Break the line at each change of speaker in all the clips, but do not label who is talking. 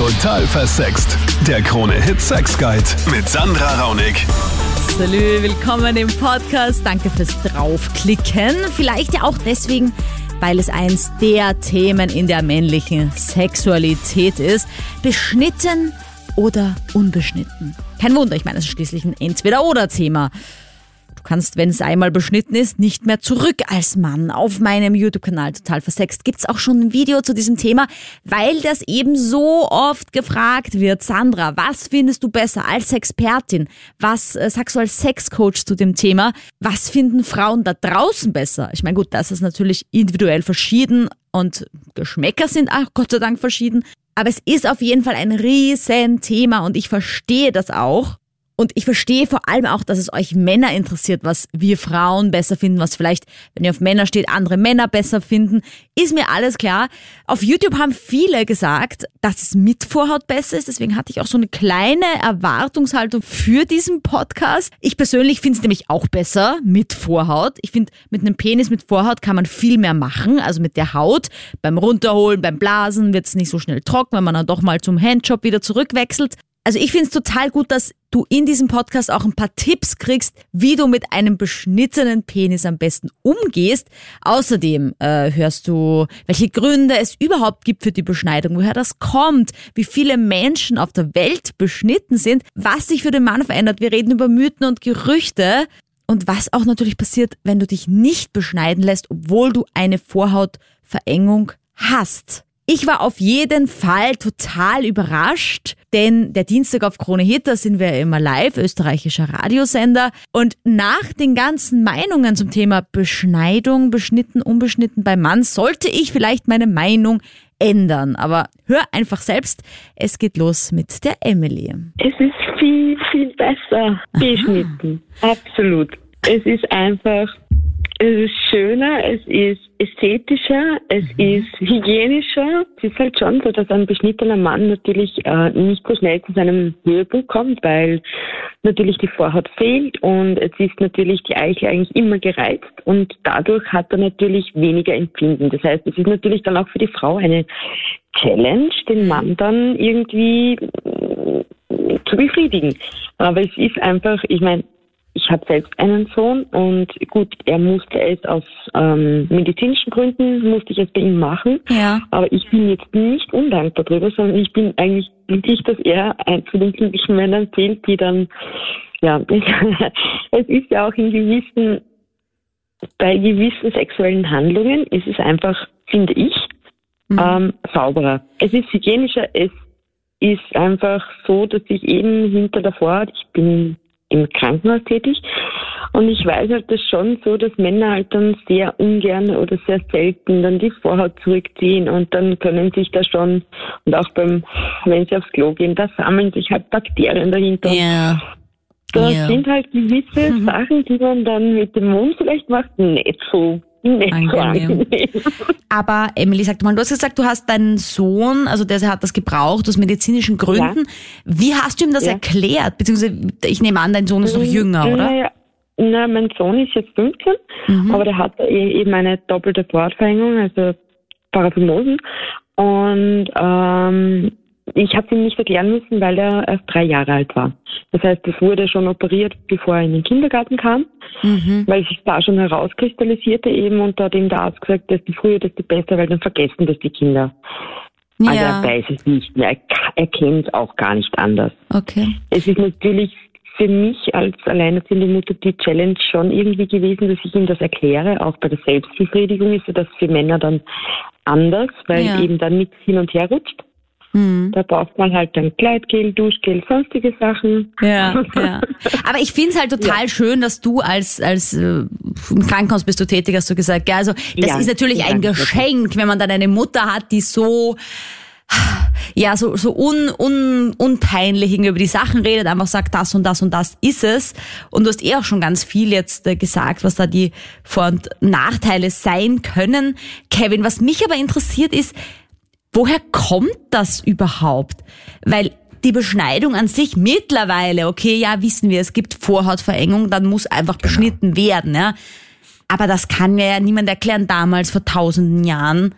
Total versext. Der Krone-Hit Sex Guide mit Sandra Raunig.
Salü, willkommen im Podcast. Danke fürs Draufklicken. Vielleicht ja auch deswegen, weil es eins der Themen in der männlichen Sexualität ist. Beschnitten oder unbeschnitten? Kein Wunder, ich meine, es ist schließlich ein Entweder-Oder-Thema. Du kannst, wenn es einmal beschnitten ist, nicht mehr zurück als Mann. Auf meinem YouTube-Kanal Total Versext gibt's auch schon ein Video zu diesem Thema, weil das eben so oft gefragt wird. Sandra, was findest du besser als Expertin? Was äh, sagst du als Sexcoach zu dem Thema? Was finden Frauen da draußen besser? Ich meine, gut, das ist natürlich individuell verschieden und Geschmäcker sind auch Gott sei Dank verschieden. Aber es ist auf jeden Fall ein riesen Thema und ich verstehe das auch. Und ich verstehe vor allem auch, dass es euch Männer interessiert, was wir Frauen besser finden, was vielleicht, wenn ihr auf Männer steht, andere Männer besser finden. Ist mir alles klar. Auf YouTube haben viele gesagt, dass es mit Vorhaut besser ist. Deswegen hatte ich auch so eine kleine Erwartungshaltung für diesen Podcast. Ich persönlich finde es nämlich auch besser mit Vorhaut. Ich finde, mit einem Penis mit Vorhaut kann man viel mehr machen. Also mit der Haut. Beim Runterholen, beim Blasen wird es nicht so schnell trocken, wenn man dann doch mal zum Handjob wieder zurückwechselt. Also ich finde es total gut, dass du in diesem Podcast auch ein paar Tipps kriegst, wie du mit einem beschnittenen Penis am besten umgehst. Außerdem äh, hörst du, welche Gründe es überhaupt gibt für die Beschneidung, woher das kommt, wie viele Menschen auf der Welt beschnitten sind, was sich für den Mann verändert. Wir reden über Mythen und Gerüchte und was auch natürlich passiert, wenn du dich nicht beschneiden lässt, obwohl du eine Vorhautverengung hast. Ich war auf jeden Fall total überrascht, denn der Dienstag auf Krone Hit, da sind wir immer live, österreichischer Radiosender. Und nach den ganzen Meinungen zum Thema Beschneidung, beschnitten, unbeschnitten beim Mann, sollte ich vielleicht meine Meinung ändern. Aber hör einfach selbst, es geht los mit der Emily.
Es ist viel, viel besser beschnitten. Absolut. Es ist einfach, es ist schöner, es ist ästhetischer, es ist hygienischer. Es ist halt schon so, dass ein beschnittener Mann natürlich äh, nicht so schnell zu seinem Höhepunkt kommt, weil natürlich die Vorhaut fehlt und es ist natürlich die Eichel eigentlich immer gereizt und dadurch hat er natürlich weniger Empfinden. Das heißt, es ist natürlich dann auch für die Frau eine Challenge, den Mann dann irgendwie zu befriedigen. Aber es ist einfach, ich meine, ich habe selbst einen Sohn und gut, er musste es aus ähm, medizinischen Gründen, musste ich es bei ihm machen.
Ja.
Aber ich bin jetzt nicht undankbar drüber, sondern ich bin eigentlich glücklich, dass er ein zu den glücklichen Männern zählt, die dann, ja, es ist ja auch in gewissen, bei gewissen sexuellen Handlungen ist es einfach, finde ich, mhm. ähm, sauberer. Es ist hygienischer, es ist einfach so, dass ich eben hinter der Vorhaut, ich bin im Krankenhaus tätig. Und ich weiß halt das schon so, dass Männer halt dann sehr ungern oder sehr selten dann die Vorhaut zurückziehen und dann können sich da schon, und auch beim, wenn sie aufs Klo gehen, da sammeln sich halt Bakterien dahinter.
Ja.
Das
Ja.
sind halt gewisse
Mhm.
Sachen, die man dann mit dem Mund vielleicht macht, nicht so, so
Angenehm.
angenehm.
Aber Emily, sag mal, du hast gesagt, du hast deinen Sohn, also der hat das gebraucht aus medizinischen Gründen. Wie hast du ihm das
Ja.
erklärt? Beziehungsweise, ich nehme an, dein Sohn ist noch jünger, oder?
Naja, na, mein Sohn ist jetzt 15,
Mhm.
aber der hat eh- eben eine doppelte Vorhautverengung, also Paraphimosen. Und ähm, ich habe ihm nicht erklären müssen, weil er erst drei Jahre alt war. Das heißt, es wurde schon operiert, bevor er in den Kindergarten kam,
Mhm.
weil sich da schon herauskristallisierte eben und da hat ihm der Arzt gesagt, desto früher, desto besser, weil dann vergessen das die Kinder. Also er
Ja,
weiß es nicht mehr, er, kennt auch gar nicht anders.
okay.
Es ist natürlich für mich als alleinerziehende Mutter die Challenge schon irgendwie gewesen, dass ich ihm das erkläre. Auch bei der Selbstbefriedigung ist ja das für Männer dann anders, weil
Ja.
eben dann nichts hin und her rutscht.
Mhm.
Da braucht man halt dann Kleidgel, Duschgel, sonstige Sachen.
Ja, ja. Aber ich finde es halt total schön, dass du als, als äh, im Krankenhaus bist du tätig, hast du gesagt. Gell? Also das
Ja,
ist natürlich ein. Geschenk, wenn man dann eine Mutter hat, die so ja, so, so un, un, unpeinlich irgendwie über die Sachen redet, einfach sagt, das und das und das ist es. Und du hast eh auch schon ganz viel jetzt äh, gesagt, was da die Vor- und Nachteile sein können. Kevin, was mich aber interessiert ist, woher kommt das überhaupt? Weil die Beschneidung an sich mittlerweile, okay, ja, wissen wir, es gibt Vorhautverengung, dann muss einfach beschnitten werden, ja. Aber das kann mir ja niemand erklären damals vor tausenden Jahren.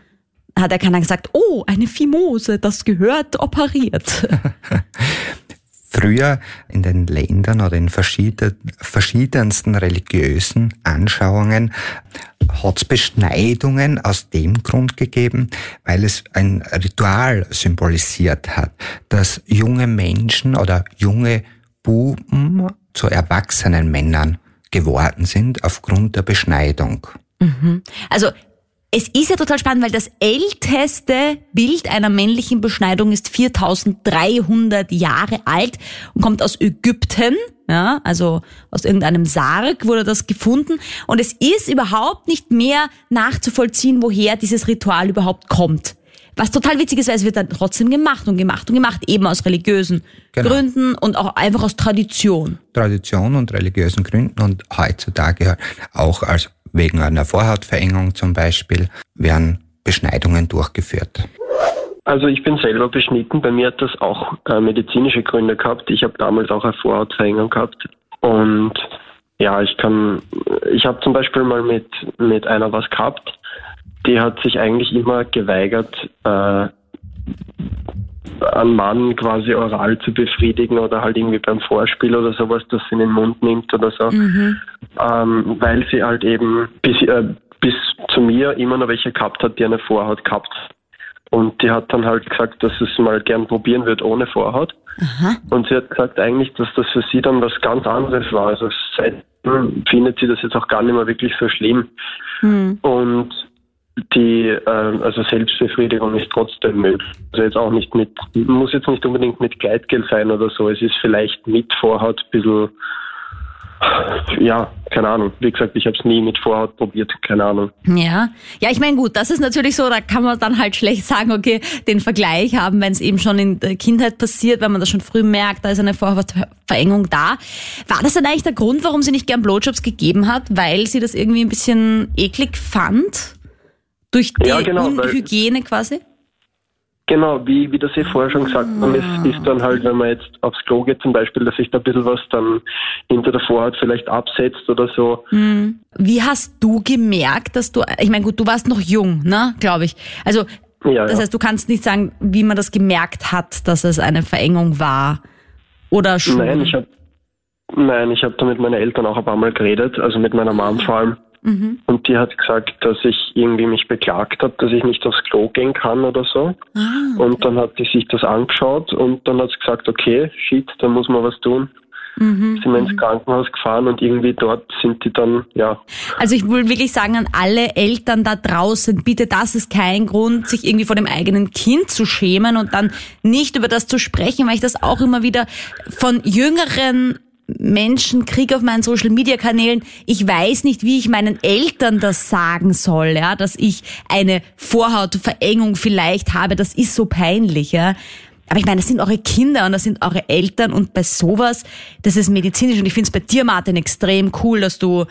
hat ja keiner gesagt, oh, eine Fimose, das gehört operiert.
Früher in den Ländern oder in verschiedensten religiösen Anschauungen hat es Beschneidungen aus dem Grund gegeben, weil es ein Ritual symbolisiert hat, dass junge Menschen oder junge Buben zu erwachsenen Männern geworden sind aufgrund der Beschneidung.
Mhm. Also es ist ja total spannend, weil das älteste Bild einer männlichen Beschneidung ist 4300 Jahre alt und kommt aus Ägypten. Ja, also aus irgendeinem Sarg wurde das gefunden. Und es ist überhaupt nicht mehr nachzuvollziehen, woher dieses Ritual überhaupt kommt. Was total witzig ist, weil es wird dann trotzdem gemacht und gemacht und gemacht, eben aus religiösen genau. Gründen und auch einfach aus Tradition.
Tradition und religiösen Gründen und heutzutage auch als wegen einer Vorhautverengung zum Beispiel, werden Beschneidungen durchgeführt.
Also ich bin selber beschnitten. Bei mir hat das auch äh, medizinische Gründe gehabt. Ich habe damals auch eine Vorhautverengung gehabt. Und ja, ich kann, ich habe zum Beispiel mal mit, mit einer was gehabt, die hat sich eigentlich immer geweigert, äh, einen Mann quasi oral zu befriedigen oder halt irgendwie beim Vorspiel oder sowas, dass sie in den Mund nimmt oder so, mhm. ähm, weil sie halt eben bis, äh, bis zu mir immer noch welche gehabt hat, die eine Vorhaut gehabt. Und die hat dann halt gesagt, dass es mal gern probieren wird ohne Vorhaut. Aha. Und sie hat gesagt eigentlich, dass das für sie dann was ganz anderes war. Also seitdem findet sie das jetzt auch gar nicht mehr wirklich so schlimm. Mhm. Und die äh, also Selbstbefriedigung ist trotzdem möglich. Also jetzt auch nicht mit, muss jetzt nicht unbedingt mit Gleitgel sein oder so. Es ist vielleicht mit Vorhaut ein bisschen ja, keine Ahnung. Wie gesagt, ich habe es nie mit Vorhaut probiert, keine Ahnung.
Ja, ja, ich meine gut, das ist natürlich so, da kann man dann halt schlecht sagen, okay, den Vergleich haben, wenn es eben schon in der Kindheit passiert, wenn man das schon früh merkt, da ist eine Vorhautverengung da. War das denn eigentlich der Grund, warum sie nicht gern Blowjobs gegeben hat, weil sie das irgendwie ein bisschen eklig fand? Durch die ja, genau, Unhygiene quasi?
Genau, wie, wie das ich vorher schon gesagt habe, es ist dann halt, wenn man jetzt aufs Klo geht zum Beispiel, dass sich da ein bisschen was dann hinter der Vorhaut vielleicht absetzt oder so.
Hm. Wie hast du gemerkt, dass du, ich meine gut, du warst noch jung, ne, glaube ich. Also, ja, das ja. heißt, du kannst nicht sagen, wie man das gemerkt hat, dass es eine Verengung war. Oder schon?
Nein, ich habe Nein, ich habe da mit meinen Eltern auch ein paar Mal geredet, also mit meiner Mom vor allem. Mhm. Und die hat gesagt, dass ich irgendwie mich beklagt habe, dass ich nicht aufs Klo gehen kann oder so. Ah, okay. Und dann hat sie sich das angeschaut und dann hat sie gesagt, okay, shit, da muss man was tun. Mhm. Sind wir ins mhm. Krankenhaus gefahren und irgendwie dort sind die dann, ja.
Also ich will wirklich sagen an alle Eltern da draußen, bitte, das ist kein Grund, sich irgendwie vor dem eigenen Kind zu schämen und dann nicht über das zu sprechen, weil ich das auch immer wieder von jüngeren Menschen kriege auf meinen Social Media Kanälen, ich weiß nicht, wie ich meinen Eltern das sagen soll, ja, dass ich eine Vorhautverengung vielleicht habe, das ist so peinlich, ja. Aber ich meine, das sind eure Kinder und das sind eure Eltern und bei sowas, das ist medizinisch und ich finde es bei dir, Martin, extrem cool, dass du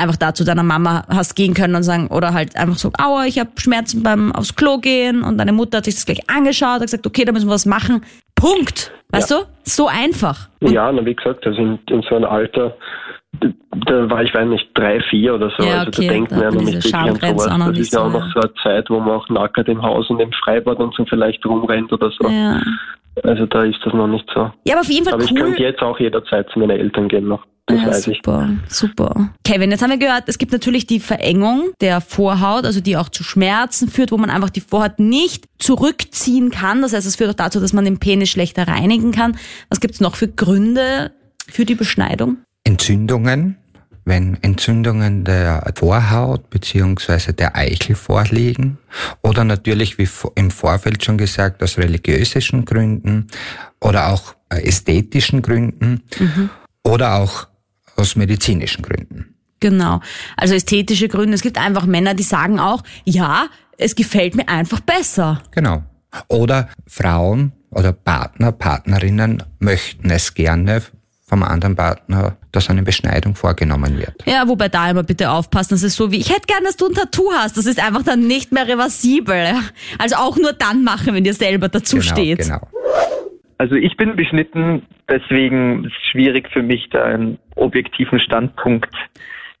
einfach da zu deiner Mama hast gehen können und sagen, oder halt einfach so, aua, ich habe Schmerzen beim aufs Klo gehen und deine Mutter hat sich das gleich angeschaut, hat gesagt, okay, da müssen wir was machen. Punkt. Weißt ja. du? So einfach.
Und ja, na, wie gesagt, also in, in so einem Alter, da war ich, weiß nicht, drei, vier oder so.
Ja,
also
okay,
da denkt man ja noch nicht wirklich an sowas. Das ist ja auch noch so eine Zeit, wo man auch nackert im Haus und im Freibad und so vielleicht rumrennt oder so. Ja. Also da ist das noch nicht so.
Ja, aber auf jeden Fall
Aber
cool.
ich könnte jetzt auch jederzeit zu meinen Eltern gehen noch. Das ja,
super, ich. super. Kevin, jetzt haben wir gehört, es gibt natürlich die Verengung der Vorhaut, also die auch zu Schmerzen führt, wo man einfach die Vorhaut nicht zurückziehen kann. Das heißt, es führt auch dazu, dass man den Penis schlechter reinigen kann. Was gibt es noch für Gründe für die Beschneidung?
Entzündungen. Wenn Entzündungen der Vorhaut beziehungsweise der Eichel vorliegen oder natürlich, wie im Vorfeld schon gesagt, aus religiösen Gründen oder auch äh, ästhetischen Gründen mhm. oder auch aus medizinischen Gründen.
Genau. Also ästhetische Gründe. Es gibt einfach Männer, die sagen auch, ja, es gefällt mir einfach besser.
Genau. Oder Frauen oder Partner, Partnerinnen möchten es gerne vom anderen Partner, dass eine Beschneidung vorgenommen wird.
Ja, wobei da immer bitte aufpassen, das ist so wie, ich hätte gerne, dass du ein Tattoo hast. Das ist einfach dann nicht mehr reversibel. Also auch nur dann machen, wenn dir selber dazu
genau,
steht.
Genau.
Also ich bin beschnitten, deswegen ist es schwierig für mich, da einen objektiven Standpunkt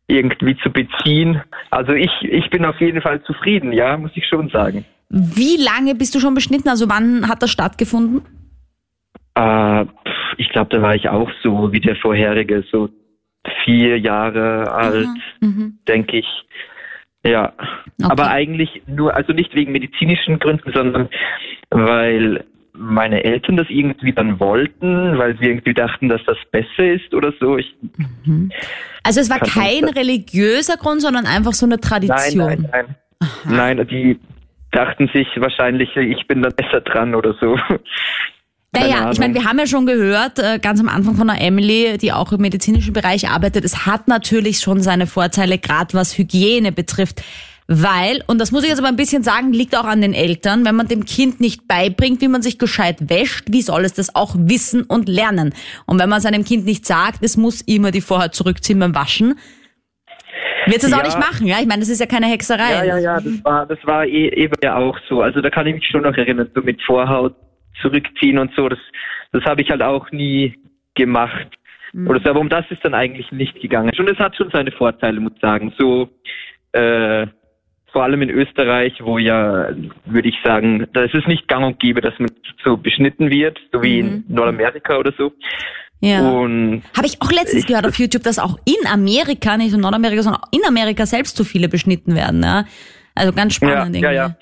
irgendwie zu beziehen. Also ich, ich bin auf jeden Fall zufrieden, ja, muss ich schon sagen.
Wie lange bist du schon beschnitten? Also wann hat das stattgefunden?
Äh, ich glaube, da war ich auch so wie der vorherige, so vier Jahre alt,
Mhm.
denke ich. Ja, aber eigentlich nur, also nicht wegen medizinischen Gründen, sondern weil meine Eltern das irgendwie dann wollten, weil sie irgendwie dachten, dass das besser ist oder so. Ich,
Also es war kein religiöser Grund, sondern einfach so eine
nein,
Tradition.
nein, nein. Nein, die dachten sich wahrscheinlich, ich bin dann besser dran oder so.
Naja, ich meine, wir haben ja schon gehört, äh, ganz am Anfang von der Emily, die auch im medizinischen Bereich arbeitet, es hat natürlich schon seine Vorteile, gerade was Hygiene betrifft. Weil, und das muss ich jetzt aber ein bisschen sagen, liegt auch an den Eltern, wenn man dem Kind nicht beibringt, wie man sich gescheit wäscht, wie soll es das auch wissen und lernen? Und wenn man seinem Kind nicht sagt, es muss immer die Vorhaut zurückziehen beim Waschen, wird es auch
Ja.
nicht machen, ja? Ich meine, das ist ja keine Hexerei.
Ja, ja, ja, das war, das war eh, eben ja auch so. Also da kann ich mich schon noch erinnern, so mit Vorhaut zurückziehen und so. Das, das habe ich halt auch nie gemacht. Oder so, aber um das ist dann eigentlich nicht gegangen. Und es hat schon seine Vorteile, muss ich sagen. So, äh, vor allem in Österreich, wo ja, würde ich sagen, da ist es nicht gang und gäbe, dass man so beschnitten wird, so wie in Nordamerika oder so.
Ja. Habe ich auch letztens gehört auf YouTube, dass auch in Amerika, nicht in Nordamerika, sondern auch in Amerika selbst so viele beschnitten werden. Ja? Also ganz spannend
ja,
irgendwie.
ja. Ja,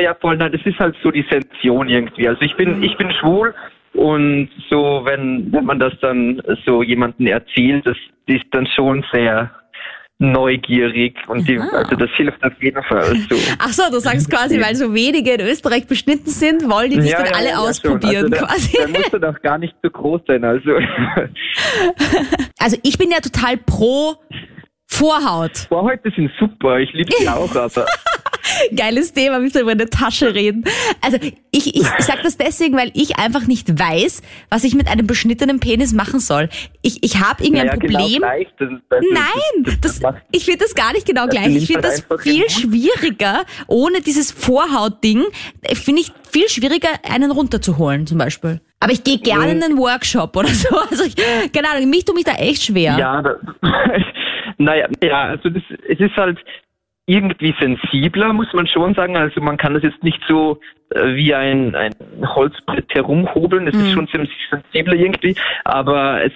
ja, voll. Nein, das ist halt so die Sensation irgendwie. Also ich bin, ich bin schwul und so, wenn, wenn man das dann so jemandem erzählt, das ist dann schon sehr neugierig und die, also das hilft auf jeden Fall. So.
Ach so, du sagst quasi, weil so wenige in Österreich beschnitten sind, wollen die dich
Ja,
dann
ja,
alle
ja,
ausprobieren
also
quasi.
Der, der muss dann auch gar nicht so groß sein. Also
Also ich bin ja total pro Vorhaut.
Vorhäute sind super, ich liebe sie auch, aber
Geiles Thema, müssen wir über eine Tasche reden. Also ich, ich, ich sag das deswegen, weil ich einfach nicht weiß, was ich mit einem beschnittenen Penis machen soll. Ich, ich habe irgendwie
naja,
ein
genau
Problem.
gleich. Das, das,
Nein, das,
macht-
ich finde das gar nicht genau gleich. Ich finde
halt
das viel
Mund.
schwieriger, ohne dieses Vorhautding, äh, finde ich viel schwieriger, einen runterzuholen zum Beispiel. Aber ich gehe gerne in einen Workshop oder so. Also ich, keine Ahnung, mich tut mich da echt schwer.
Ja, da, naja, ja, also das, es ist halt irgendwie sensibler, muss man schon sagen. Also man kann das jetzt nicht so äh, wie ein, ein Holzbrett herumhobeln. Es ist schon ziemlich sensibler irgendwie, aber es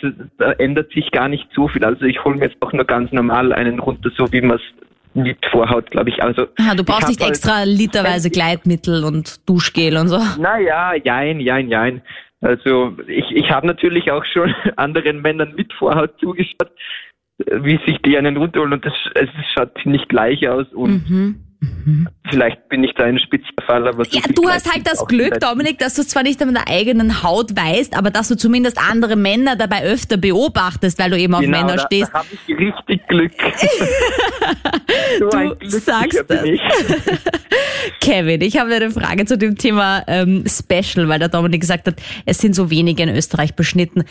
ändert sich gar nicht so viel. Also ich hole mir jetzt auch nur ganz normal einen runter, so wie man es mit Vorhaut, glaube ich. Also
Aha, du brauchst nicht
halt-
extra literweise Gleitmittel und Duschgel und so.
Naja, jein, jein, jein. Also ich, ich habe natürlich auch schon anderen Männern mit Vorhaut zugeschaut, wie sich die einen runterholen. Und das, es schaut nicht gleich aus. Und vielleicht bin ich da ein Spezialfall, aber
Mhm. Ja, du hast halt das Glück, Dominik, dass du zwar nicht an der eigenen Haut weißt, aber dass du zumindest andere Männer dabei öfter beobachtest, weil du eben auf
Genau,
Männer
da,
stehst.
Da habe ich richtig Glück. so
Du sagst das.
ich.
Kevin, ich habe eine Frage zu dem Thema ähm, Special, weil der Dominik gesagt hat, es sind so wenige in Österreich beschnitten.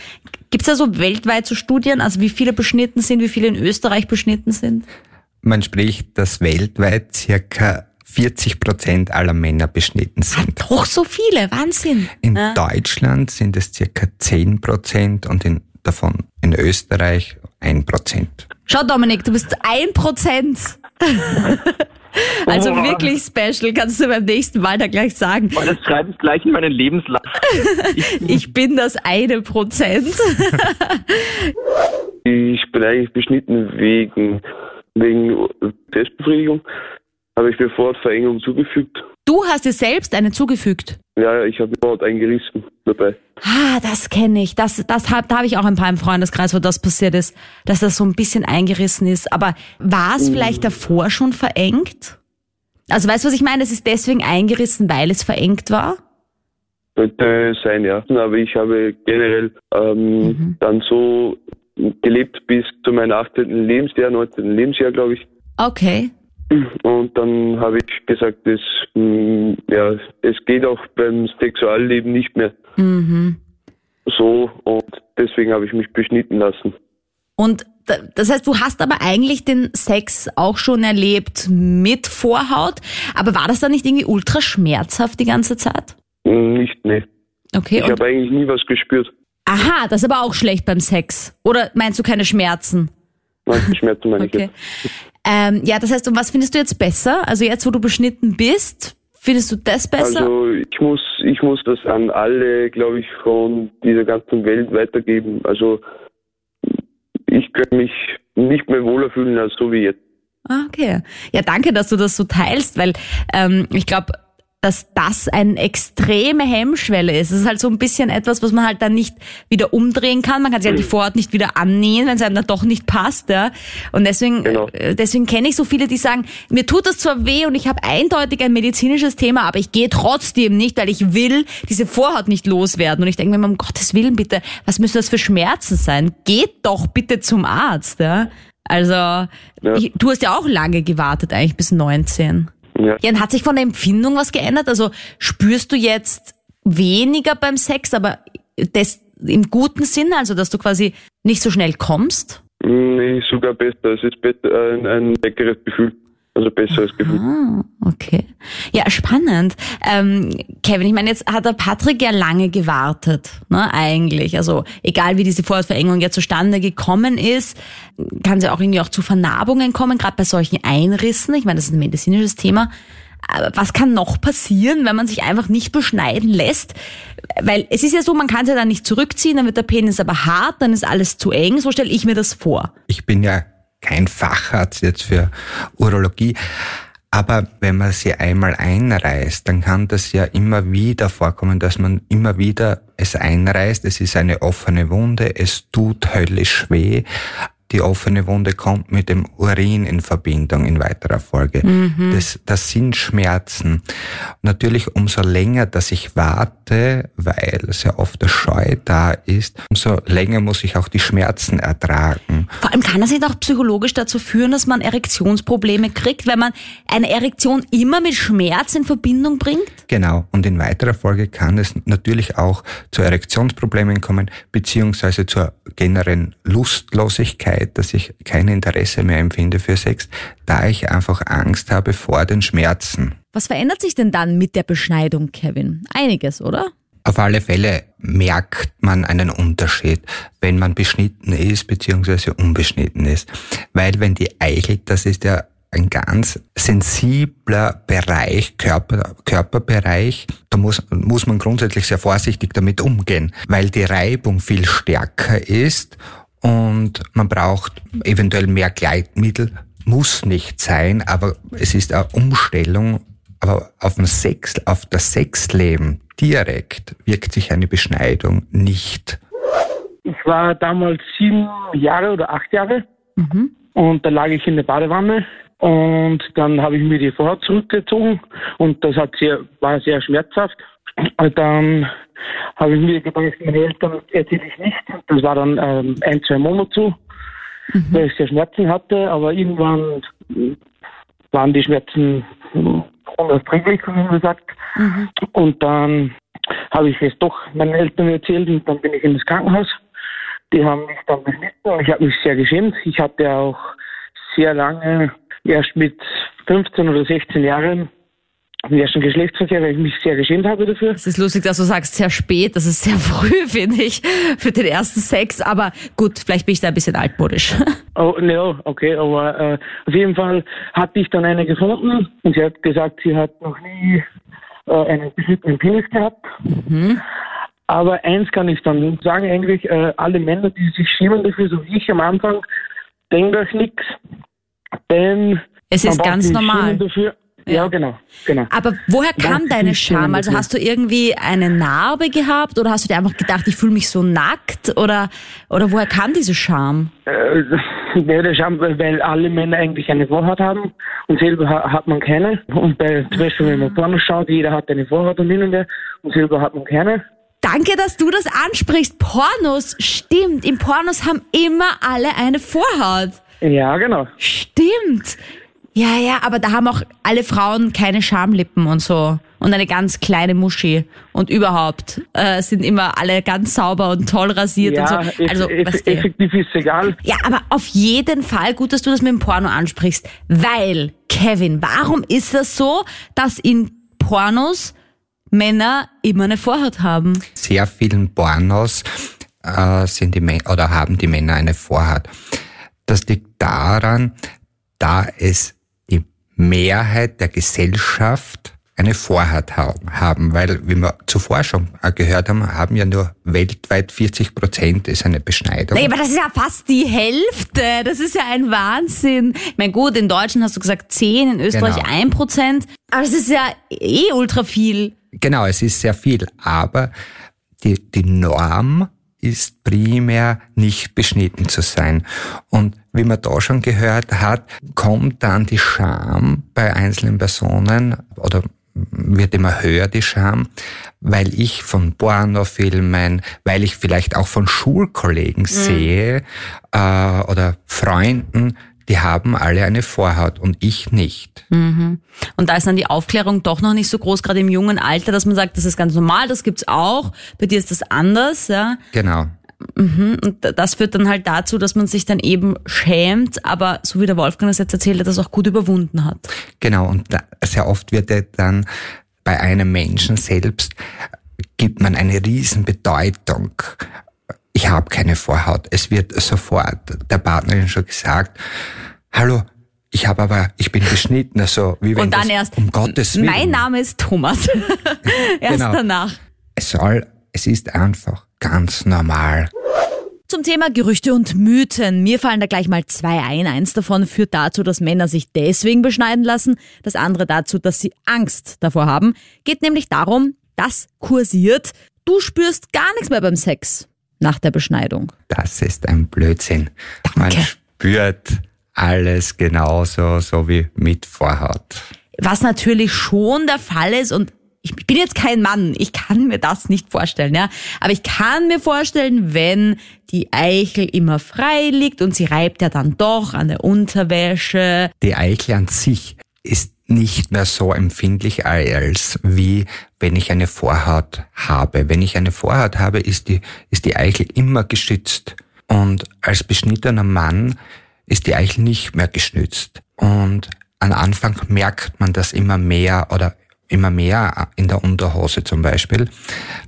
Gibt es da so weltweit so Studien, also wie viele beschnitten sind, wie viele in Österreich beschnitten sind?
Man spricht, dass weltweit circa 40 Prozent aller Männer beschnitten sind.
Doch so viele, Wahnsinn.
In
Ja.
Deutschland sind es circa 10 Prozent und in, davon in Österreich 1 Prozent.
Schau Dominik, du bist ein Prozent. Also
Boah.
wirklich special, kannst du beim nächsten Mal da gleich sagen.
Und das schreibe ich gleich in meinen Lebenslauf.
Ich bin das eine Prozent.
Ich bin eigentlich beschnitten wegen, wegen Selbstbefriedigung. Habe ich mir Vorhautverengung zugefügt.
Du hast dir selbst eine zugefügt.
Ja, ich habe mir Vorhaut eingerissen dabei.
Ah, das kenne ich. Das, das hab, da habe ich auch ein paar im Freundeskreis, wo das passiert ist, dass das so ein bisschen eingerissen ist. Aber war es vielleicht davor schon verengt? Also weißt du, was ich meine? Es ist deswegen eingerissen, weil es verengt war?
Könnte sein, ja. Aber ich habe generell ähm, dann so gelebt bis zu meinem 18. Lebensjahr, 19. Lebensjahr, glaube ich.
Okay.
Und dann habe ich gesagt, es, mh, ja, es geht auch beim Sexualleben nicht mehr
Mhm.
so. Und deswegen habe ich mich beschnitten lassen.
Und da- das heißt, du hast aber eigentlich den Sex auch schon erlebt mit Vorhaut. Aber war das dann nicht irgendwie ultra schmerzhaft die ganze Zeit?
Nicht, nee.
Okay.
Ich habe eigentlich nie was gespürt.
Aha, das ist aber auch schlecht beim Sex. Oder meinst du keine Schmerzen?
Manche Schmerzen meine ich
Okay.
jetzt.
Ähm, ja, das heißt, und was findest du jetzt besser? Also jetzt, wo du beschnitten bist, Findest du das besser?
Also ich muss, ich muss das an alle, glaube ich, von dieser ganzen Welt weitergeben. Also ich könnte mich nicht mehr wohler fühlen als so wie jetzt.
Ah, okay. Ja, danke, dass du das so teilst, weil ähm, ich glaube, dass das eine extreme Hemmschwelle ist. Es ist halt so ein bisschen etwas, was man halt dann nicht wieder umdrehen kann. Man kann sich halt die Vorhaut nicht wieder annähen, wenn es einem dann doch nicht passt. Ja? Und deswegen,
Genau.
äh, deswegen kenne ich so viele, die sagen, mir tut das zwar weh und ich habe eindeutig ein medizinisches Thema, aber ich gehe trotzdem nicht, weil ich will diese Vorhaut nicht loswerden. Und ich denke mir, um Gottes Willen bitte, was müssen das für Schmerzen sein? Geht doch bitte zum Arzt. Ja? Also, ich, du hast ja auch lange gewartet, eigentlich bis 19.
Ja.
Ja, und hat sich von der Empfindung was geändert? Also spürst du jetzt weniger beim Sex, aber das im guten Sinne, also dass du quasi nicht so schnell kommst?
Nee, sogar besser. Es ist besser, ein, ein leckeres Gefühl. Also besseres Gefühl.
Ah, okay. Ja, spannend. Ähm, Kevin, ich meine, jetzt hat der Patrick ja lange gewartet, ne, eigentlich. Also egal wie diese Vorhautverengung ja zustande gekommen ist, kann es ja auch irgendwie auch zu Vernarbungen kommen, gerade bei solchen Einrissen. Ich meine, das ist ein medizinisches Thema. Aber was kann noch passieren, wenn man sich einfach nicht beschneiden lässt? Weil es ist ja so, man kann es ja dann nicht zurückziehen, dann wird der Penis aber hart, dann ist alles zu eng. So stelle ich mir das vor.
Ich bin ja kein Facharzt jetzt für Urologie, aber wenn man sie einmal einreißt, dann kann das ja immer wieder vorkommen, dass man immer wieder es einreißt. Es ist eine offene Wunde, es tut höllisch weh. Die offene Wunde kommt mit dem Urin in Verbindung in weiterer Folge. Das, das sind Schmerzen. Natürlich umso länger, dass ich warte, weil sehr oft der Scheu da ist, umso länger muss ich auch die Schmerzen ertragen.
Vor allem kann das nicht auch psychologisch dazu führen, dass man Erektionsprobleme kriegt, wenn man eine Erektion immer mit Schmerz in Verbindung bringt?
Genau. Und in weiterer Folge kann es natürlich auch zu Erektionsproblemen kommen, beziehungsweise zur generellen Lustlosigkeit, dass ich kein Interesse mehr empfinde für Sex, da ich einfach Angst habe vor den Schmerzen.
Was verändert sich denn dann mit der Beschneidung, Kevin? Einiges, oder?
Auf alle Fälle merkt man einen Unterschied, wenn man beschnitten ist beziehungsweise unbeschnitten ist. Weil wenn die Eichel, das ist ja ein ganz sensibler Bereich, Körper, Körperbereich, da muss, muss man grundsätzlich sehr vorsichtig damit umgehen, weil die Reibung viel stärker ist und man braucht eventuell mehr Gleitmittel, muss nicht sein, aber es ist eine Umstellung. Aber auf, den Sex, auf das Sexleben direkt wirkt sich eine Beschneidung nicht.
Ich war damals sieben Jahre oder acht Jahre. Und da lag ich in der Badewanne. Und dann habe ich mir die Vorhaut zurückgezogen. Und das hat sehr, war sehr schmerzhaft. Und dann habe ich mir gedacht, meine Eltern erzähle ich nicht. Das war dann ähm, ein, zwei Monate so, weil ich sehr Schmerzen hatte, aber irgendwann waren die Schmerzen unerträglich, wie man sagt. Und dann habe ich es doch meinen Eltern erzählt und dann bin ich in das Krankenhaus. Die haben mich dann beschnitten und ich habe mich sehr geschämt. Ich hatte auch sehr lange, erst mit 15 oder 16 Jahren, den ersten Geschlechtsverkehr, weil ich mich sehr geschämt habe dafür.
Es ist lustig, dass du sagst, sehr spät. Das ist sehr früh, finde ich, für den ersten Sex. Aber gut, vielleicht bin ich da ein bisschen altmodisch.
Oh, ja, okay, aber äh, auf jeden Fall hatte ich dann eine gefunden und sie hat gesagt, sie hat noch nie äh, einen beschnittenen Penis gehabt. Aber eins kann ich dann sagen, eigentlich, äh, alle Männer, die sich schämen dafür, so wie ich am Anfang, denkt euch nichts, denn
Es ist ganz normal.
Dafür. Ja. Genau, genau.
Aber woher kam deine Scham? Also hast du irgendwie eine Narbe gehabt oder hast du dir einfach gedacht, ich fühle mich so nackt oder oder woher kam diese Scham?
Äh, haben, wir, weil alle Männer eigentlich eine Vorhaut haben und selber ha- hat man keine. Und bei, zum Beispiel, wenn man Porno schaut, jeder hat eine Vorhaut und hin und her und selber hat man keine.
Danke, dass du das ansprichst. Pornos, stimmt. In Pornos haben immer alle eine Vorhaut.
Ja, genau.
Stimmt. Ja, ja, aber da haben auch alle Frauen keine Schamlippen und so. Und eine ganz kleine Muschi. Und überhaupt äh, sind immer alle ganz sauber und toll rasiert
Ja,
und so. Also,
eff-
weißt du.
effektiv ist egal.
Ja, aber auf jeden Fall gut, dass du das mit dem Porno ansprichst. Weil, Kevin, warum ist das so, dass in Pornos Männer immer eine Vorhaut haben?
Sehr vielen Pornos äh, sind die Män- oder haben die Männer eine Vorhaut. Das liegt daran, da es Mehrheit der Gesellschaft eine Vorhaut haben, weil, wie wir zuvor schon gehört haben, haben ja nur weltweit 40 Prozent ist eine Beschneidung.
Nee, aber das ist ja fast die Hälfte. Das ist ja ein Wahnsinn. Ich meine, gut, in Deutschland hast du gesagt 10, in Österreich
Genau.
1 Prozent. Aber das ist ja eh ultra viel.
Genau, es ist sehr viel, aber die, die Norm ist primär nicht beschnitten zu sein. Und wie man da schon gehört hat, kommt dann die Scham bei einzelnen Personen oder wird immer höher die Scham, weil ich von Pornofilmen, weil ich vielleicht auch von Schulkollegen sehe äh, oder Freunden, die haben alle eine Vorhaut und ich nicht.
Und da ist dann die Aufklärung doch noch nicht so groß, gerade im jungen Alter, dass man sagt, das ist ganz normal, das gibt's auch. Bei dir ist das anders, ja.
Genau.
Und das führt dann halt dazu, dass man sich dann eben schämt, aber so wie der Wolfgang das jetzt erzählt hat, das auch gut überwunden hat.
Genau, und sehr oft wird ja dann bei einem Menschen selbst, gibt man eine Riesenbedeutung. Ich habe keine Vorhaut. Es wird sofort der Partnerin schon gesagt, hallo, ich habe aber, ich bin beschnitten, also wie wenn
Und dann
das,
erst,
um Gottes Willen.
mein Name ist Thomas. erst
Genau.
danach.
Es soll, es ist einfach ganz normal.
Zum Thema Gerüchte und Mythen. Mir fallen da gleich mal zwei ein. Eins davon führt dazu, dass Männer sich deswegen beschneiden lassen. Das andere dazu, dass sie Angst davor haben. Geht nämlich darum, dass kursiert, du spürst gar nichts mehr beim Sex nach der Beschneidung.
Das ist ein Blödsinn. Man
Danke.
spürt alles genauso, so wie mit Vorhaut.
Was natürlich schon der Fall ist und ich bin jetzt kein Mann, ich kann mir das nicht vorstellen, ja. Aber ich kann mir vorstellen, wenn die Eichel immer frei liegt und sie reibt ja dann doch an der Unterwäsche.
die Eichel an sich ist nicht mehr so empfindlich als wie wenn ich eine Vorhaut habe. Wenn ich eine Vorhaut habe, ist die, ist die Eichel immer geschützt. Und als beschnittener Mann ist die Eichel nicht mehr geschützt. Und am Anfang merkt man das immer mehr oder immer mehr in der Unterhose zum Beispiel.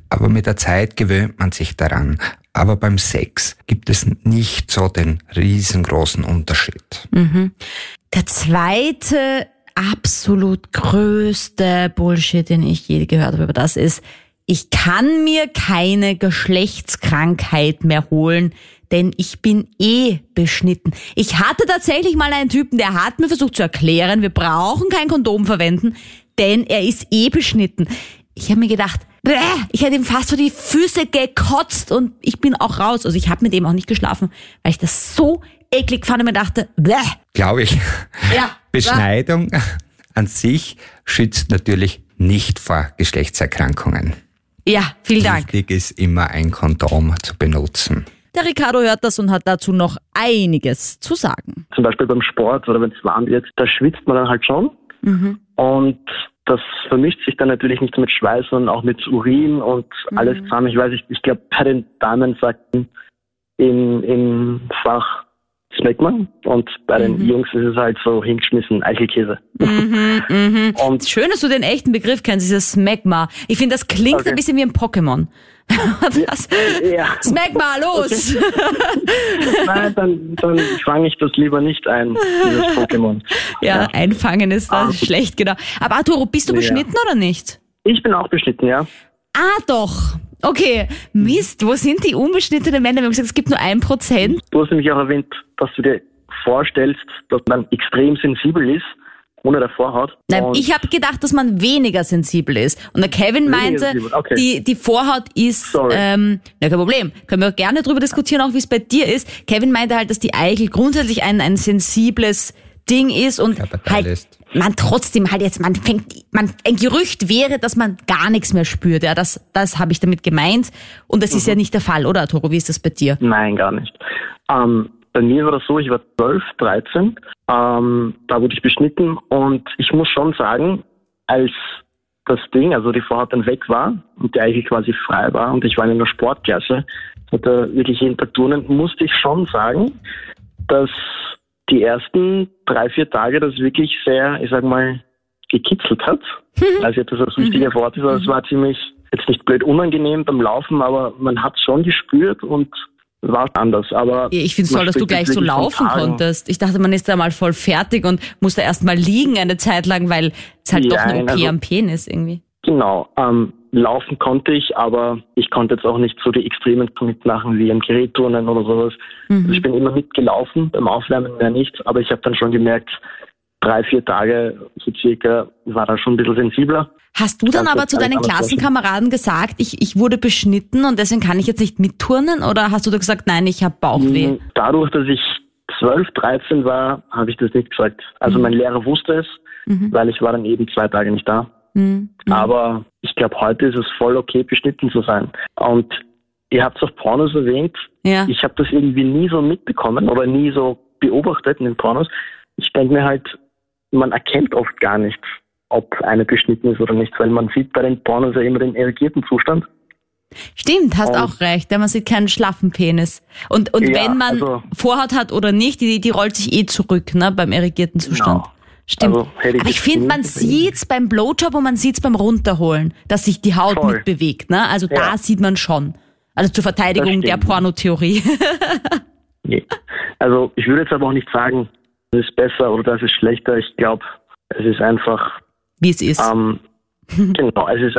Aber mit der Zeit gewöhnt man sich daran. Aber beim Sex gibt es nicht so den riesengroßen Unterschied.
Der zweite absolut größte Bullshit, den ich je gehört habe über das ist, ich kann mir keine Geschlechtskrankheit mehr holen, denn ich bin eh beschnitten. Ich hatte tatsächlich mal einen Typen, der hat mir versucht zu erklären, wir brauchen kein Kondom verwenden, denn er ist eh beschnitten. Ich habe mir gedacht, bäh, ich hätte ihm fast vor die Füße gekotzt und ich bin auch raus. Also ich habe mit dem auch nicht geschlafen, weil ich das so eklig fand und mir dachte, bäh,
Glaube ich.
Ja.
Beschneidung an sich schützt natürlich nicht vor Geschlechtserkrankungen.
Ja, vielen Dank.
Wichtig ist immer ein Kondom zu benutzen.
Der Ricardo hört das und hat dazu noch einiges zu sagen.
zum Beispiel beim Sport oder wenn es warm wird, da schwitzt man dann halt schon. Und das vermischt sich dann natürlich nicht mit Schweiß, sondern auch mit Urin und alles zusammen. Ich weiß nicht, ich glaube, bei den Damen sagt man im, im Fach Smegma und bei den Jungs ist es halt so hingeschmissen Eichelkäse. Und
Schön, dass du den echten Begriff kennst, dieses Smegma. Ich finde, das klingt
Okay.
ein bisschen wie ein Pokémon. Das,
ja,
Smegma, los!
nein, dann, dann fange ich das lieber nicht ein, dieses Pokémon.
Ja, einfangen ist das
Ah.
schlecht, genau. Aber Arturo, bist du
Ja.
beschnitten oder nicht?
Ich bin auch beschnitten, ja.
Ah, doch. Okay. Mist, wo sind die unbeschnittenen Männer? Wir haben gesagt, es gibt nur ein Prozent.
Du hast nämlich auch erwähnt, dass du dir vorstellst, dass man extrem sensibel ist, ohne der Vorhaut.
Nein,
Und
ich habe gedacht, dass man weniger sensibel ist. Und der Kevin meinte,
okay.
die, die Vorhaut ist,
Sorry.
ähm, ja, kein Problem. Können wir auch gerne drüber diskutieren, auch wie es bei dir ist. Kevin meinte halt, dass die Eichel grundsätzlich ein, ein sensibles Ding ist und halt,
ist.
man trotzdem halt jetzt, man fängt, man, ein Gerücht wäre, dass man gar nichts mehr spürt. Ja, das, das habe ich damit gemeint. Und das
Mhm.
ist ja nicht der Fall, oder, Arturo? Wie ist das bei dir?
Nein, gar nicht. Ähm, bei mir war das so, ich war 12, 13, ähm, da wurde ich beschnitten und ich muss schon sagen, als das Ding, also die Vorhaut dann weg war und die Eichel quasi frei war und ich war in einer Sportklasse, hatte wirklich jeden Tag turnen, musste ich schon sagen, dass die ersten drei, vier Tage das wirklich sehr, ich sag mal, gekitzelt hat. Also jetzt das das richtige Wort ist, aber es war ziemlich, jetzt nicht blöd unangenehm beim Laufen, aber man hat schon gespürt und war es anders. Aber
Ich finde es toll, dass du gleich so laufen konntest. Ich dachte, man ist da mal voll fertig und muss da erst mal liegen eine Zeit lang, weil es halt doch eine OP
also-
am Penis irgendwie.
Genau, ähm, laufen konnte ich, aber ich konnte jetzt auch nicht so die Extremen mitmachen wie im Gerätturnen oder sowas.
Mhm.
Also ich bin immer mitgelaufen, beim Aufwärmen mehr nicht, aber ich habe dann schon gemerkt, drei, vier Tage so circa war da schon ein bisschen sensibler.
Hast du dann aber zu deinen Klassenkameraden gesagt, ich, ich wurde beschnitten und deswegen kann ich jetzt nicht mitturnen? Oder hast du da gesagt, nein, ich habe Bauchweh?
Mhm. Dadurch, dass ich 12, 13 war, habe ich das nicht gesagt. Also mein Lehrer wusste es,
Mhm.
weil ich war dann eben zwei Tage nicht da.
Mhm.
Aber ich glaube, heute ist es voll okay, beschnitten zu sein. Und ihr habt es auf Pornos erwähnt.
Ja.
Ich habe das irgendwie nie so mitbekommen oder nie so beobachtet in den Pornos. Ich denke mir halt, man erkennt oft gar nicht, ob eine beschnitten ist oder nicht, weil man sieht bei den Pornos ja immer den irrigierten Zustand.
Stimmt, hast
Und-
auch recht. Ja, man sieht keinen schlaffen Penis. Und, und
Ja,
wenn man
also-
Vorhaut hat oder nicht, die, die rollt sich eh zurück, ne, beim irrigierten Zustand.
Genau.
Stimmt.
Also, ich
Aber ich finde, man
gesehen.
sieht's beim Blowjob und man sieht's beim Runterholen, dass sich die Haut
Voll.
mitbewegt, ne? Also
Ja.
da sieht man schon. Also zur Verteidigung der. Pornotheorie.
Nee. Also ich würde jetzt aber auch nicht sagen, das ist besser oder das ist schlechter. Ich glaube, es ist einfach,
Wie es ist.
ähm, genau, es ist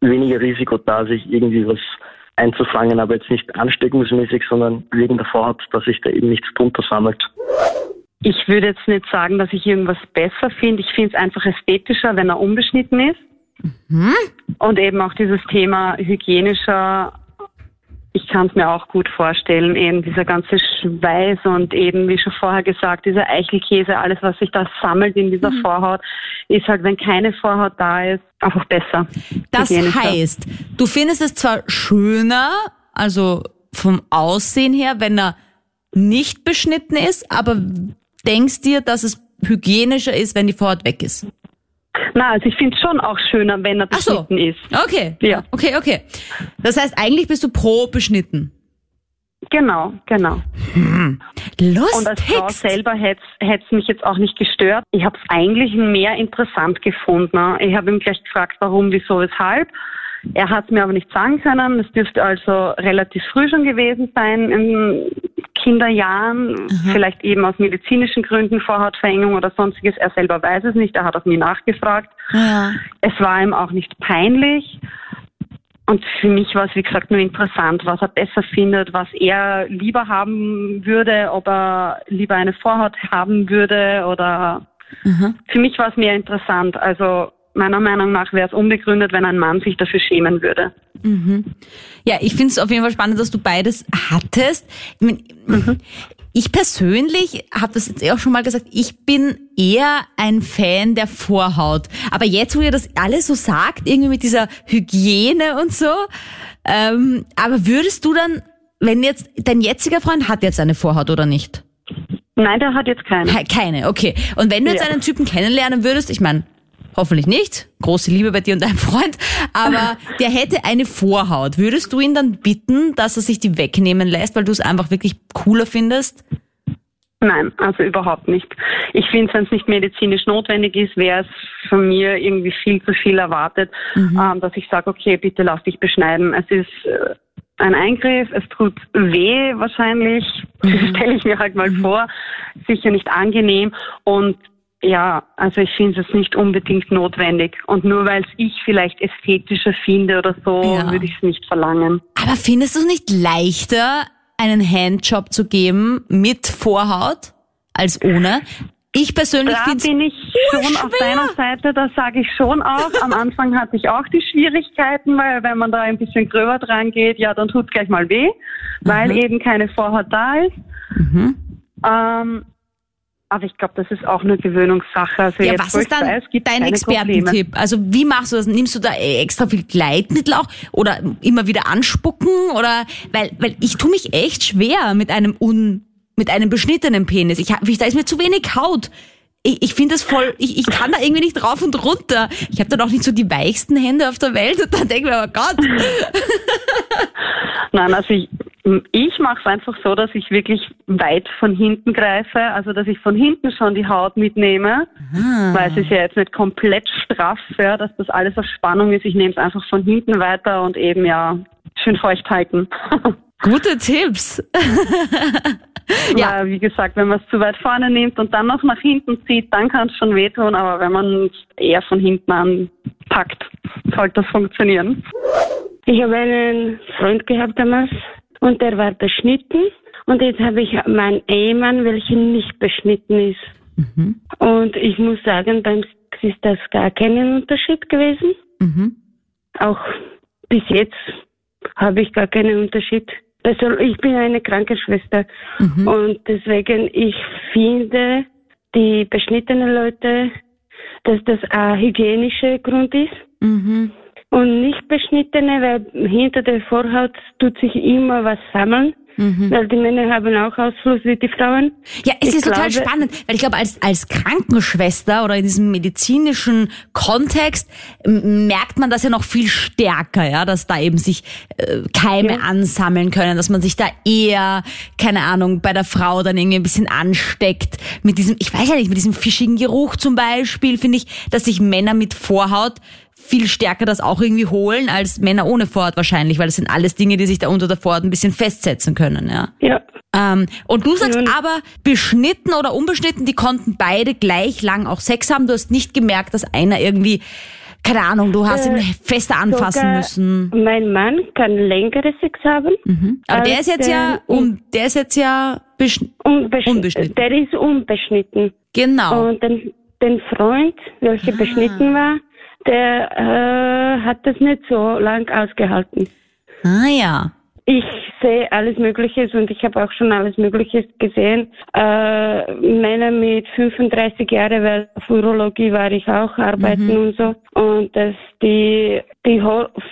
weniger Risiko da, sich irgendwie was einzufangen, aber jetzt nicht ansteckungsmäßig, sondern wegen der Vorhaut, dass sich da eben nichts drunter sammelt.
Ich würde jetzt nicht sagen, dass ich irgendwas besser finde. Ich finde es einfach ästhetischer, wenn er unbeschnitten ist. Und eben auch dieses Thema hygienischer. Ich kann es mir auch gut vorstellen, eben dieser ganze Schweiß und eben, wie schon vorher gesagt, dieser Eichelkäse, alles, was sich da sammelt in dieser Vorhaut, ist halt, wenn keine Vorhaut da ist, einfach besser.
Das heißt, du findest es zwar schöner, also vom Aussehen her, wenn er nicht beschnitten ist, aber denkst dir, dass es hygienischer ist, wenn die Vorhaut weg ist.
Na, also ich finde es schon auch schöner, wenn er
so.
beschnitten ist.
Okay.
Ja.
Okay, okay. Das heißt, eigentlich bist du pro beschnitten.
Genau, genau. Und als Frau
Lustig.
selber hätte es mich jetzt auch nicht gestört. Ich habe es eigentlich mehr interessant gefunden. ne? Ich habe ihn gleich gefragt, warum, wieso, weshalb. Er hat mir aber nicht sagen können. Es dürfte also relativ früh schon gewesen sein, in Kinderjahren, vielleicht eben aus medizinischen Gründen, Vorhautverengung oder sonstiges. Er selber weiß es nicht, er hat auch nie nachgefragt.
Ja.
Es war ihm auch nicht peinlich. Und für mich war es, wie gesagt, nur interessant, was er besser findet, was er lieber haben würde, ob er lieber eine Vorhaut haben würde oder für mich war es mehr interessant. Also meiner Meinung nach wäre es unbegründet, wenn ein Mann sich dafür schämen würde.
Ja, ich finde es auf jeden Fall spannend, dass du beides hattest. Ich, mein, ich persönlich habe das jetzt eh auch schon mal gesagt, ich bin eher ein Fan der Vorhaut. Aber jetzt, wo ihr das alles so sagt, irgendwie mit dieser Hygiene und so, ähm, aber würdest du dann, wenn jetzt, dein jetziger Freund hat jetzt eine Vorhaut oder nicht?
Nein, der hat jetzt keine.
Ke- Keine, okay. Und wenn du jetzt
Ja.
einen Typen kennenlernen würdest, ich meine, hoffentlich nicht, große Liebe bei dir und deinem Freund, aber der hätte eine Vorhaut, würdest du ihn dann bitten, dass er sich die wegnehmen lässt, weil du es einfach wirklich cooler findest?
Nein, also überhaupt nicht. Ich finde, wenn es nicht medizinisch notwendig ist, wäre es von mir irgendwie viel zu viel erwartet, ähm, dass ich sage, okay, bitte lass dich beschneiden. Es ist äh, ein Eingriff, es tut weh wahrscheinlich, stelle ich mir halt mal vor, sicher nicht angenehm. Und ja, also ich finde es nicht unbedingt notwendig. Und nur weil es ich vielleicht ästhetischer finde oder so,
Ja.
würde ich es nicht verlangen.
Aber findest du es nicht leichter, einen Handjob zu geben mit Vorhaut als ohne? Ich persönlich
Da
finde
bin ich schon auf deiner Seite, da sage ich schon auch. Am Anfang hatte ich auch die Schwierigkeiten, weil wenn man da ein bisschen gröber dran geht, ja, dann tut gleich mal weh, weil eben keine Vorhaut da ist. Ähm, aber ich glaube, das ist auch eine Gewöhnungssache. Also
Ja,
jetzt,
was ist dann
weiß,
dein. Expertentipp? Also wie machst du das? Nimmst du da extra viel Gleitmittel auch oder immer wieder anspucken oder weil weil ich tue mich echt schwer mit einem un mit einem beschnittenen Penis. Ich, da ist mir zu wenig Haut. Ich, ich finde das voll, ich, ich kann da irgendwie nicht rauf und runter. Ich habe dann auch nicht so die weichsten Hände auf der Welt und dann denke ich mir, oh Gott.
Nein, also ich, ich mache es einfach so, dass ich wirklich weit von hinten greife, also dass ich von hinten schon die Haut mitnehme, weil es ist ja jetzt nicht komplett straff, ja, dass das alles auf Spannung ist. Ich nehme es einfach von hinten weiter und eben ja schön feucht halten.
Gute Tipps.
ja. Weil, wie gesagt, wenn man es zu weit vorne nimmt und dann noch nach hinten zieht, dann kann es schon wehtun, aber wenn man es eher von hinten anpackt, sollte das funktionieren.
Ich habe einen Freund gehabt damals und der war beschnitten und jetzt habe ich meinen Ehemann, welcher nicht beschnitten ist. Mhm. Und ich muss sagen, beim Sex ist das gar kein Unterschied gewesen. Mhm. Auch bis jetzt habe ich gar keinen Unterschied. Also ich bin eine Krankenschwester mhm. und deswegen ich finde die beschnittenen Leute, dass das ein hygienischer Grund ist. Mhm. Und nicht beschnittene, weil hinter der Vorhaut tut sich immer was sammeln. Mhm. Weil die Männer haben auch Ausfluss wie die Frauen.
Ja, es ich ist glaube, total spannend, weil ich glaube, als, als Krankenschwester oder in diesem medizinischen Kontext merkt man das ja noch viel stärker, ja, dass da eben sich äh, Keime ja. ansammeln können, dass man sich da eher, keine Ahnung, bei der Frau dann irgendwie ein bisschen ansteckt mit diesem, ich weiß ja nicht, mit diesem fischigen Geruch zum Beispiel, finde ich, dass sich Männer mit Vorhaut viel stärker das auch irgendwie holen als Männer ohne Vorhaut wahrscheinlich, weil das sind alles Dinge, die sich da unter der Vorhaut ein bisschen festsetzen können, ja.
Ja.
Ähm, und du sagst ja. aber, beschnitten oder unbeschnitten, die konnten beide gleich lang auch Sex haben. Du hast nicht gemerkt, dass einer irgendwie, keine Ahnung, du hast äh, ihn fester anfassen müssen.
Mein Mann kann längere Sex haben.
Mhm. Aber der ist jetzt ja, um, der ist jetzt ja beschn unbeschnitten.
Der ist unbeschnitten.
Genau.
Und den, den Freund, welcher ah. beschnitten war, der äh, hat das nicht so lang ausgehalten.
Ah ja.
Ich sehe alles Mögliche und ich habe auch schon alles Mögliche gesehen. Äh, Männer mit 35 Jahren, weil auf Urologie war ich auch arbeiten mhm. und so. Und dass die, die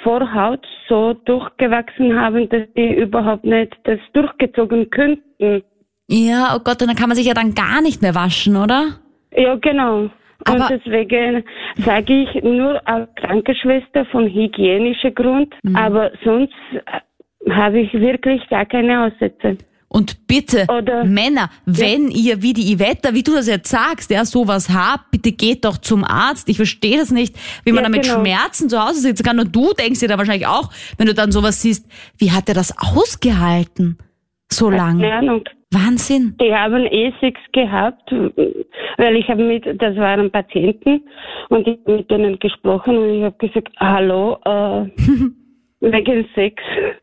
Vorhaut so durchgewachsen haben, dass die überhaupt nicht das durchgezogen könnten.
Ja, oh Gott, und dann kann man sich ja dann gar nicht mehr waschen, oder?
Ja, genau. Aber und deswegen sage ich nur als Krankenschwester von hygienischer Grund, mhm. aber sonst äh, habe ich wirklich gar keine Aussätze.
Und bitte, Oder, Männer, wenn ja. ihr, wie die Ivetta, wie du das jetzt sagst, ja, sowas habt, bitte geht doch zum Arzt. Ich verstehe das nicht, wie man ja, damit genau. Schmerzen zu Hause sitzen kann. Und du denkst dir da wahrscheinlich auch, wenn du dann sowas siehst, wie hat er das ausgehalten? So lange? Keine Ahnung. Wahnsinn.
Die haben eh Sex gehabt, weil ich habe mit, das waren Patienten und ich habe mit denen gesprochen und ich habe gesagt, hallo, äh, wegen Sex.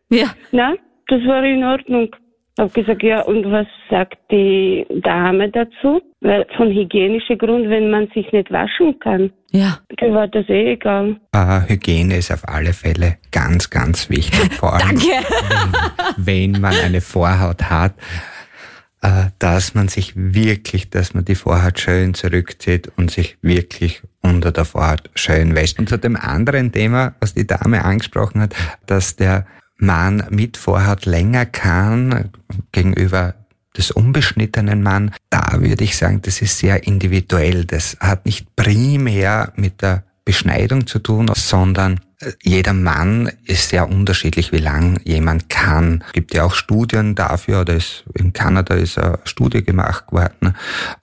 Ja.
Na, das war in Ordnung. Ich habe gesagt, ja, und was sagt die Dame dazu? Weil von hygienischen Grund, wenn man sich nicht waschen kann,
ja.
dann war das eh egal.
Uh, Hygiene ist auf alle Fälle ganz, ganz wichtig. Vor allem, wenn, wenn man eine Vorhaut hat. Äh, dass man sich wirklich, dass man die Vorhaut schön zurückzieht und sich wirklich unter der Vorhaut schön wäscht. Und zu dem anderen Thema, was die Dame angesprochen hat, dass der Mann mit Vorhaut länger kann gegenüber des unbeschnittenen Mann, da würde ich sagen, das ist sehr individuell. Das hat nicht primär mit der Beschneidung zu tun, sondern jeder Mann ist sehr unterschiedlich, wie lang jemand kann. Es gibt ja auch Studien dafür, oder ist, in Kanada ist eine Studie gemacht worden,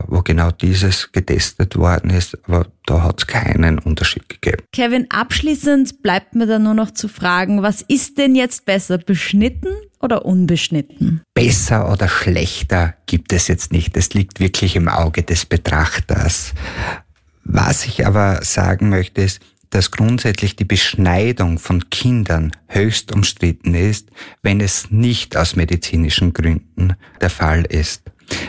wo genau dieses getestet worden ist, aber da hat es keinen Unterschied gegeben.
Kevin, abschließend bleibt mir da nur noch zu fragen, was ist denn jetzt besser, beschnitten oder unbeschnitten?
Besser oder schlechter gibt es jetzt nicht. Es liegt wirklich im Auge des Betrachters. Was ich aber sagen möchte ist, dass grundsätzlich die Beschneidung von Kindern höchst umstritten ist, wenn es nicht aus medizinischen Gründen der Fall ist.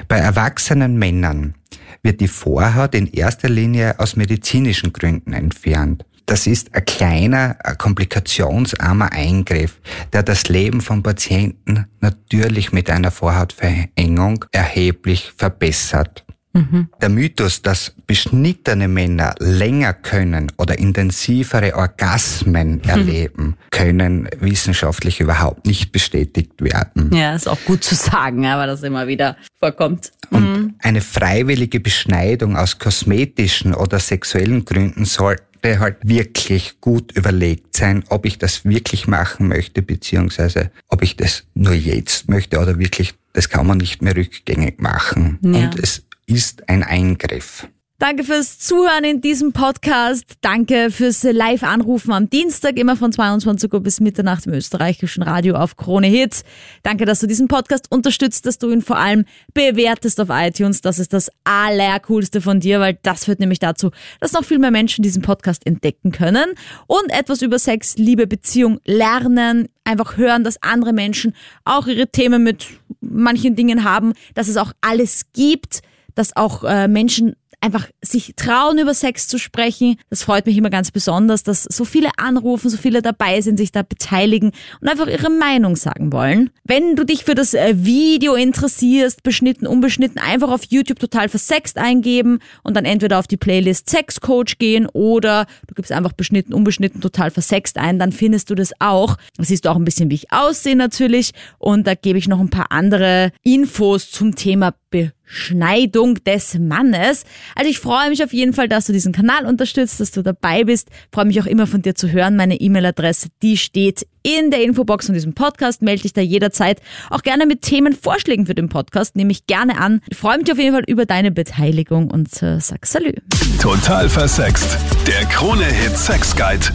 Bei erwachsenen Männern wird die Vorhaut in erster Linie aus medizinischen Gründen entfernt. Das ist ein kleiner, ein komplikationsarmer Eingriff, der das Leben von Patienten natürlich mit einer Vorhautverengung erheblich verbessert. Mhm. Der Mythos, dass beschnittene Männer länger können oder intensivere Orgasmen mhm. erleben, können wissenschaftlich überhaupt nicht bestätigt werden.
Ja, ist auch gut zu sagen, aber das immer wieder vorkommt.
Und mhm. eine freiwillige Beschneidung aus kosmetischen oder sexuellen Gründen sollte halt wirklich gut überlegt sein, ob ich das wirklich machen möchte, beziehungsweise ob ich das nur jetzt möchte oder wirklich, das kann man nicht mehr rückgängig machen. Ja. Und es ist ein Eingriff.
Danke fürs Zuhören in diesem Podcast. Danke fürs Live-Anrufen am Dienstag, immer von 22 Uhr bis Mitternacht im österreichischen Radio auf Krone Hits. Danke, dass du diesen Podcast unterstützt, dass du ihn vor allem bewertest auf iTunes. Das ist das Allercoolste von dir, weil das führt nämlich dazu, dass noch viel mehr Menschen diesen Podcast entdecken können und etwas über Sex, Liebe, Beziehung lernen, einfach hören, dass andere Menschen auch ihre Themen mit manchen Dingen haben, dass es auch alles gibt, dass auch äh, Menschen einfach sich trauen, über Sex zu sprechen. Das freut mich immer ganz besonders, dass so viele anrufen, so viele dabei sind, sich da beteiligen und einfach ihre Meinung sagen wollen. Wenn du dich für das äh, Video interessierst, beschnitten, unbeschnitten, einfach auf YouTube total versext eingeben und dann entweder auf die Playlist Sex Coach gehen oder du gibst einfach beschnitten, unbeschnitten, total versext ein, dann findest du das auch. Da siehst du auch ein bisschen, wie ich aussehe natürlich und da gebe ich noch ein paar andere Infos zum Thema Beschneidung des Mannes. Also ich freue mich auf jeden Fall, dass du diesen Kanal unterstützt, dass du dabei bist. Ich freue mich auch immer von dir zu hören. Meine E-Mail-Adresse, die steht in der Infobox von diesem Podcast. Melde dich da jederzeit auch gerne mit Themenvorschlägen für den Podcast. Nehme ich gerne an. Ich freue mich auf jeden Fall über deine Beteiligung und äh, sag Salü.
Total versext. Der Krone-Hit Sex Guide.